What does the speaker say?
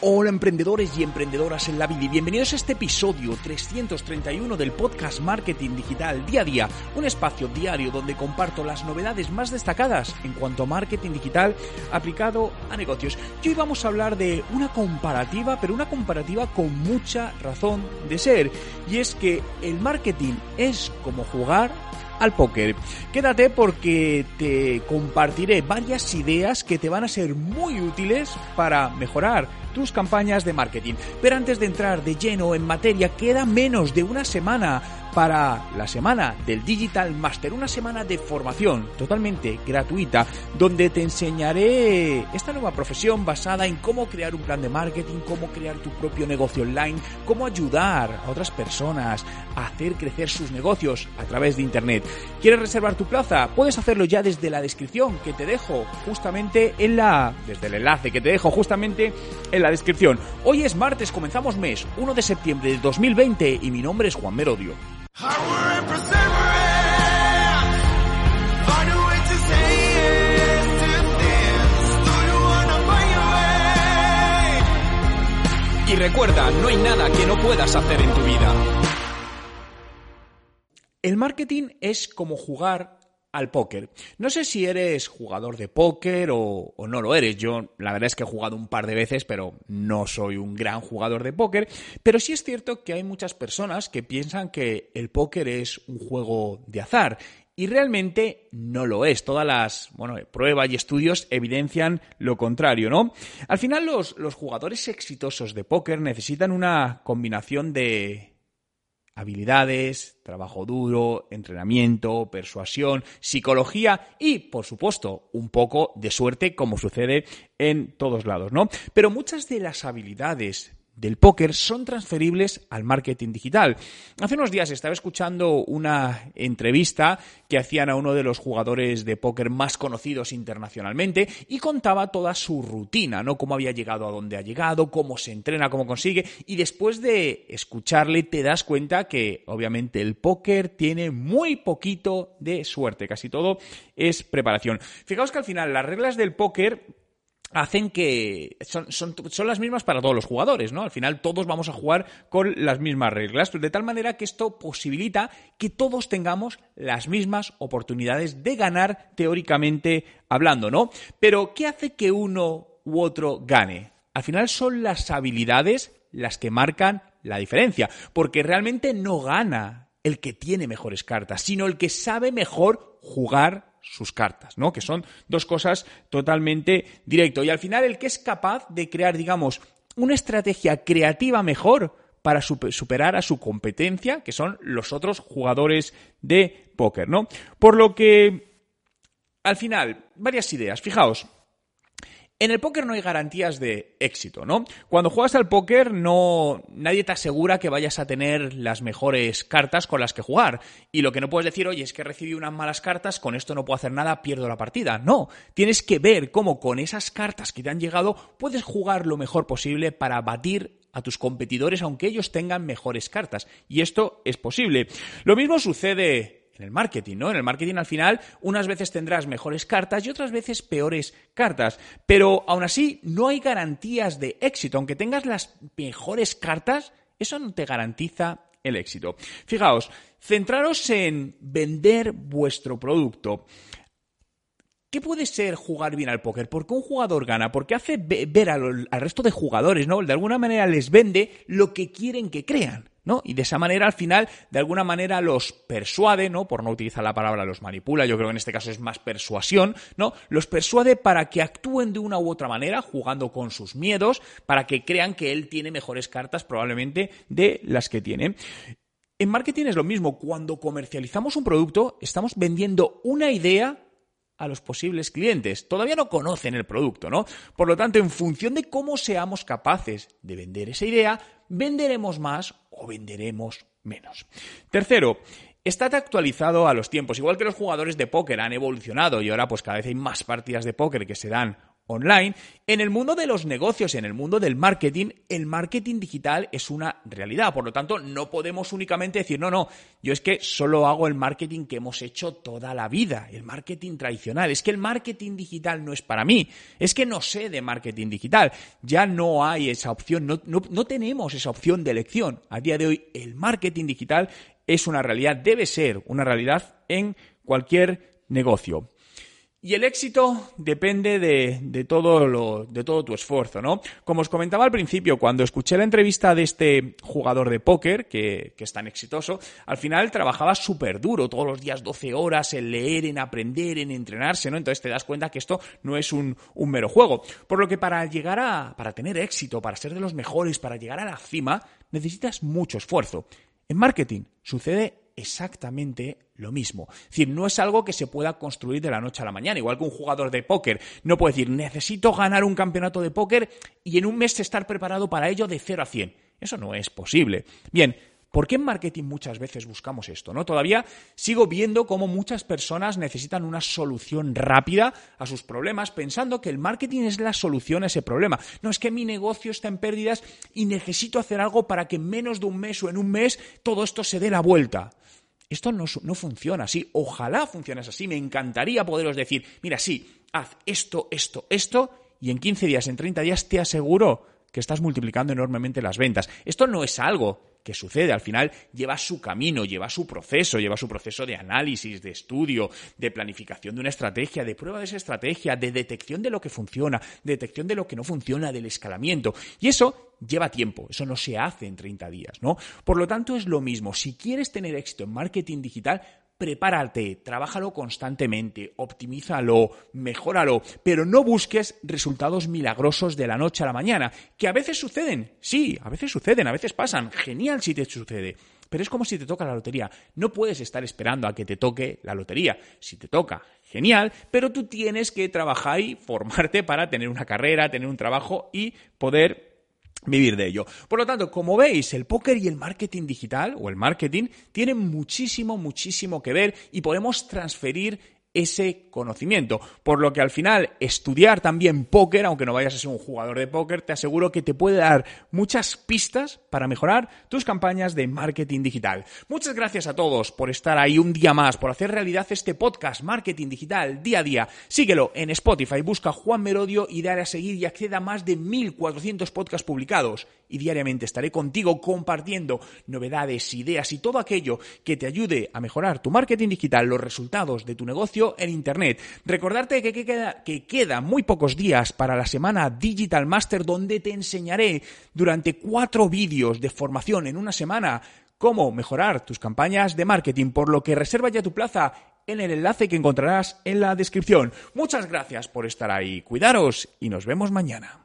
Hola emprendedores y emprendedoras en la vida y bienvenidos a este episodio 331 del podcast Marketing Digital Día a Día, un espacio diario donde comparto las novedades más destacadas en cuanto a marketing digital aplicado a negocios. Y hoy vamos a hablar de una comparativa, pero una comparativa con mucha razón de ser, y es que el marketing es como jugar al póker. Quédate porque te compartiré varias ideas que te van a ser muy útiles para mejorar tus campañas de marketing. Pero antes de entrar de lleno en materia, queda menos de una semana para la semana del Digital Master, una semana de formación totalmente gratuita donde te enseñaré esta nueva profesión basada en cómo crear un plan de marketing, cómo crear tu propio negocio online, cómo ayudar a otras personas a hacer crecer sus negocios a través de Internet. ¿Quieres reservar tu plaza? Puedes hacerlo ya desde la descripción que te dejo justamente en la... desde el enlace que te dejo justamente en la descripción. Hoy es martes, comenzamos mes 1 de septiembre de 2020 y mi nombre es Juan Merodio. Recuerda, no hay nada que no puedas hacer en tu vida. El marketing es como jugar al póker. No sé si eres jugador de póker o, o, no lo eres. Yo la verdad es que he jugado un par de veces, pero no soy un gran jugador de póker. Pero sí es cierto que hay muchas personas que piensan que el póker es un juego de azar. Y realmente no lo es. Todas las bueno, pruebas y estudios evidencian lo contrario, ¿no? Al final los, los jugadores exitosos de póker necesitan una combinación de habilidades, trabajo duro, entrenamiento, persuasión, psicología y, por supuesto, un poco de suerte, como sucede en todos lados, ¿no? Pero muchas de las habilidades del póker son transferibles al marketing digital. Hace unos días estaba escuchando una entrevista que hacían a uno de los jugadores de póker más conocidos internacionalmente y contaba toda su rutina, ¿no? Cómo había llegado a donde ha llegado, cómo se entrena, cómo consigue y después de escucharle te das cuenta que obviamente el póker tiene muy poquito de suerte, casi todo es preparación. Fijaos que al final las reglas del póker hacen que son, son, son, las mismas para todos los jugadores, ¿no? Al final todos vamos a jugar con las mismas reglas, de tal manera que esto posibilita que todos tengamos las mismas oportunidades de ganar teóricamente hablando, ¿no? Pero ¿qué hace que uno u otro gane? Al final son las habilidades las que marcan la diferencia, porque realmente no gana el que tiene mejores cartas, sino el que sabe mejor jugar sus cartas, ¿no? Que son dos cosas totalmente directo. Y al final, el que es capaz de crear, digamos, una estrategia creativa mejor para superar a su competencia, que son los otros jugadores de póker, ¿no? Por lo que, al final, varias ideas. Fijaos, en el póker no hay garantías de éxito, ¿no? Cuando juegas al póker no nadie te asegura que vayas a tener las mejores cartas con las que jugar y lo que no puedes decir, "Oye, es que recibí unas malas cartas, con esto no puedo hacer nada, pierdo la partida." No, tienes que ver cómo con esas cartas que te han llegado puedes jugar lo mejor posible para batir a tus competidores aunque ellos tengan mejores cartas y esto es posible. Lo mismo sucede en el marketing, ¿no? En el marketing al final unas veces tendrás mejores cartas y otras veces peores cartas, pero aún así no hay garantías de éxito, aunque tengas las mejores cartas, eso no te garantiza el éxito. Fijaos, centraros en vender vuestro producto. ¿Qué puede ser jugar bien al póker? Porque un jugador gana, porque hace ver al, al resto de jugadores, ¿no? De alguna manera les vende lo que quieren que crean. Y de esa manera, al final, de alguna manera los persuade, ¿no? Por no utilizar la palabra los manipula, yo creo que en este caso es más persuasión, ¿no? Los persuade para que actúen de una u otra manera, jugando con sus miedos, para que crean que él tiene mejores cartas probablemente de las que tiene. En marketing es lo mismo, cuando comercializamos un producto, estamos vendiendo una idea a los posibles clientes. Todavía no conocen el producto, ¿no? Por lo tanto, en función de cómo seamos capaces de vender esa idea, venderemos más o venderemos menos. Tercero, Estate actualizado a los tiempos, igual que los jugadores de póker han evolucionado y ahora pues cada vez hay más partidas de póker que se dan online, en el mundo de los negocios, en el mundo del marketing, el marketing digital es una realidad. Por lo tanto, no podemos únicamente decir, no, no, yo es que solo hago el marketing que hemos hecho toda la vida, el marketing tradicional. Es que el marketing digital no es para mí. Es que no sé de marketing digital. Ya no hay esa opción, no, no tenemos esa opción de elección. A día de hoy, el marketing digital es una realidad, debe ser una realidad en cualquier negocio. Y el éxito depende de, todo lo, de todo tu esfuerzo, ¿no? Como os comentaba al principio, cuando escuché la entrevista de este jugador de póker, que, es tan exitoso, al final trabajaba súper duro, todos los días 12 horas en leer, en aprender, en entrenarse, ¿no? Entonces te das cuenta que esto no es un, un mero juego. Por lo que para llegar a, para tener éxito, para ser de los mejores, para llegar a la cima, necesitas mucho esfuerzo. En marketing sucede exactamente lo mismo. Es decir, no es algo que se pueda construir de la noche a la mañana. Igual que un jugador de póker no puede decir, necesito ganar un campeonato de póker y en un mes estar preparado para ello de 0 a 100. Eso no es posible. Bien, ¿Por qué en marketing muchas veces buscamos esto? ¿no? Todavía sigo viendo cómo muchas personas necesitan una solución rápida a sus problemas, pensando que el marketing es la solución a ese problema. No es que mi negocio está en pérdidas y necesito hacer algo para que en menos de un mes o en un mes todo esto se dé la vuelta. Esto no, no funciona así. Ojalá funcionase así. Me encantaría poderos decir, mira, sí, haz esto, esto, esto, y en 15 días, en 30 días te aseguro que estás multiplicando enormemente las ventas. Esto no es algo que sucede. Al final lleva su camino, lleva su proceso, lleva su proceso de análisis, de estudio, de planificación de una estrategia, de prueba de esa estrategia, de detección de lo que funciona, detección de lo que no funciona, del escalamiento. Y eso lleva tiempo, eso no se hace en 30 días, ¿no? Por lo tanto, es lo mismo. Si quieres tener éxito en marketing digital, prepárate, trabájalo constantemente, optimízalo, mejóralo, pero no busques resultados milagrosos de la noche a la mañana, que a veces suceden, sí, a veces suceden, a veces pasan, genial si te sucede. Pero es como si te toca la lotería. No puedes estar esperando a que te toque la lotería. Si te toca, genial, pero tú tienes que trabajar y formarte para tener una carrera, tener un trabajo y poder vivir de ello. Por lo tanto, como veis, el póker y el marketing digital o el marketing tienen muchísimo, muchísimo que ver y podemos transferir ese conocimiento. Por lo que al final estudiar también póker, aunque no vayas a ser un jugador de póker, te aseguro que te puede dar muchas pistas para mejorar tus campañas de marketing digital. Muchas gracias a todos por estar ahí un día más, por hacer realidad este podcast Marketing Digital día a día. Síguelo en Spotify, busca Juan Merodio y dale a seguir y acceda a más de 1400 podcasts publicados. Y diariamente estaré contigo compartiendo novedades, ideas y todo aquello que te ayude a mejorar tu marketing digital, los resultados de tu negocio en Internet Recordarte que, queda, muy pocos días para la semana Digital Master donde te enseñaré durante cuatro vídeos de formación en una semana cómo mejorar tus campañas de marketing, por lo que reserva ya tu plaza en el enlace que encontrarás en la descripción. Muchas gracias por estar ahí, cuidaros y nos vemos mañana.